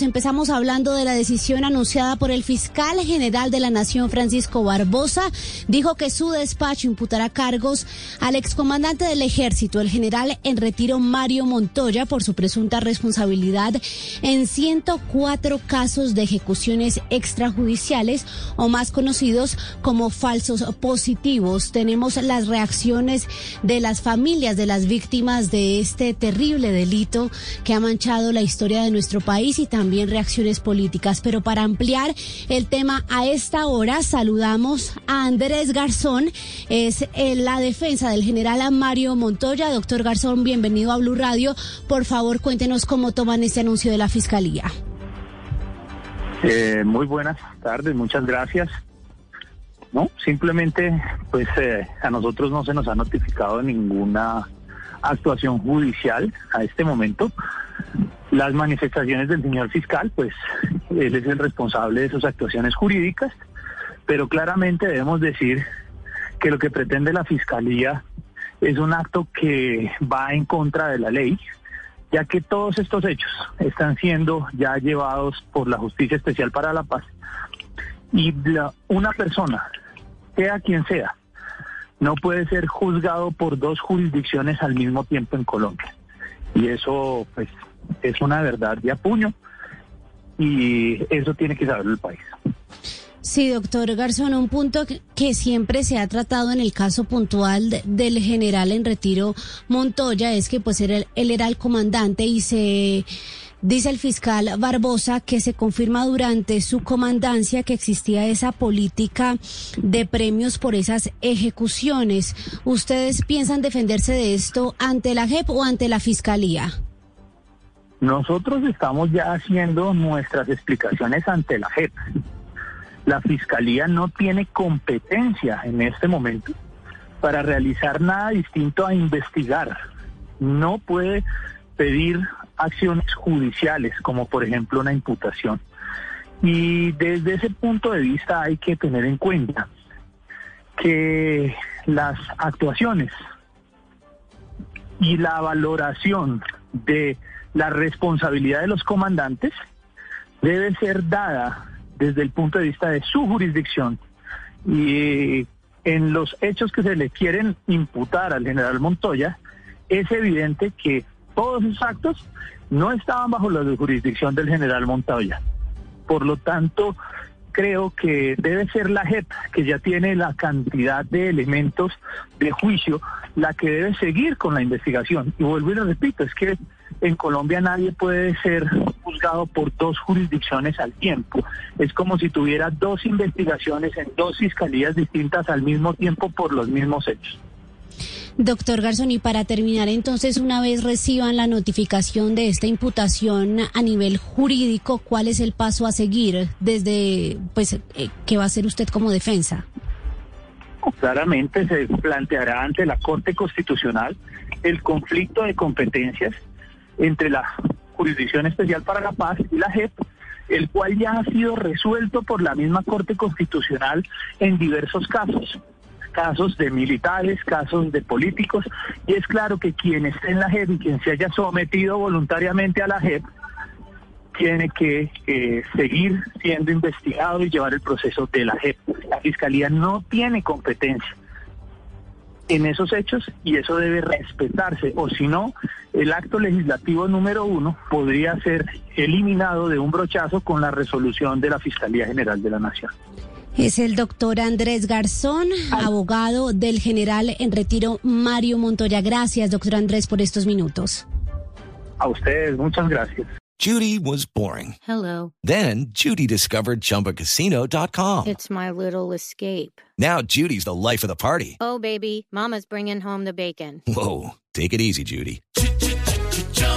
Empezamos hablando de la decisión anunciada por el fiscal general de la Nación, Francisco Barbosa. Dijo que su despacho imputará cargos al excomandante del ejército, el general en retiro Mario Montoya, por su presunta responsabilidad en 104 casos de ejecuciones extrajudiciales o más conocidos como falsos positivos. Tenemos las reacciones de las familias de las víctimas de este terrible delito que ha manchado la historia de nuestro país y también también reacciones políticas. Pero para ampliar el tema a esta hora, saludamos a Andrés Garzón, es la defensa del general Mario Montoya. Doctor Garzón, bienvenido a Blue Radio. Por favor, cuéntenos cómo toman este anuncio de la Fiscalía. Eh, muy buenas tardes, muchas gracias. No, simplemente, pues eh, a nosotros no se nos ha notificado ninguna actuación judicial a este momento. Las manifestaciones del señor fiscal, pues él es el responsable de sus actuaciones jurídicas, pero claramente debemos decir que lo que pretende la fiscalía es un acto que va en contra de la ley, ya que todos estos hechos están siendo ya llevados por la Justicia Especial para la Paz y una persona, sea quien sea, no puede ser juzgado por dos jurisdicciones al mismo tiempo en Colombia. Y eso, pues, es una verdad de apuño y eso tiene que saber el país. Sí, doctor Garzón, un punto que, siempre se ha tratado en el caso puntual del general en retiro Montoya es que pues él era el comandante y se Dice el fiscal Barbosa que se confirma durante su comandancia que existía esa política de premios por esas ejecuciones. ¿Ustedes piensan defenderse de esto ante la JEP o ante la fiscalía? Nosotros estamos ya haciendo nuestras explicaciones ante la JEP. La fiscalía no tiene competencia en este momento para realizar nada distinto a investigar. No puede pedir acciones judiciales, como por ejemplo una imputación. Y desde ese punto de vista hay que tener en cuenta que las actuaciones y la valoración de la responsabilidad de los comandantes debe ser dada desde el punto de vista de su jurisdicción y en los hechos que se le quieren imputar al general Montoya es evidente que todos esos actos no estaban bajo la jurisdicción del general Montoya. Por lo tanto, creo que debe ser la JEP, que ya tiene la cantidad de elementos de juicio, la que debe seguir con la investigación. Y vuelvo y lo repito, es que en Colombia nadie puede ser juzgado por dos jurisdicciones al tiempo. Es como si tuviera dos investigaciones en dos fiscalías distintas al mismo tiempo por los mismos hechos. Doctor Garzón, y para terminar, entonces, una vez reciban la notificación de esta imputación a nivel jurídico, ¿cuál es el paso a seguir desde, pues, eh, qué va a hacer usted como defensa? Claramente se planteará ante la Corte Constitucional el conflicto de competencias entre la Jurisdicción Especial para la Paz y la JEP, el cual ya ha sido resuelto por la misma Corte Constitucional en diversos casos casos de militares, casos de políticos, y es claro que quien esté en la JEP y quien se haya sometido voluntariamente a la JEP tiene que eh, seguir siendo investigado y llevar el proceso de la JEP. La Fiscalía no tiene competencia en esos hechos y eso debe respetarse, o si no, el acto legislativo número uno podría ser eliminado de un brochazo con la resolución de la Fiscalía General de la Nación. Es el doctor Andrés Garzón, abogado del general en retiro Mario Montoya. Gracias, doctor Andrés, por estos minutos. A ustedes, muchas gracias. Judy was boring. Hello. Then Judy discovered chumbacasino.com. It's my little escape. Now Judy's the life of the party. Oh, baby, Mama's bringing home the bacon. Whoa. Take it easy, Judy.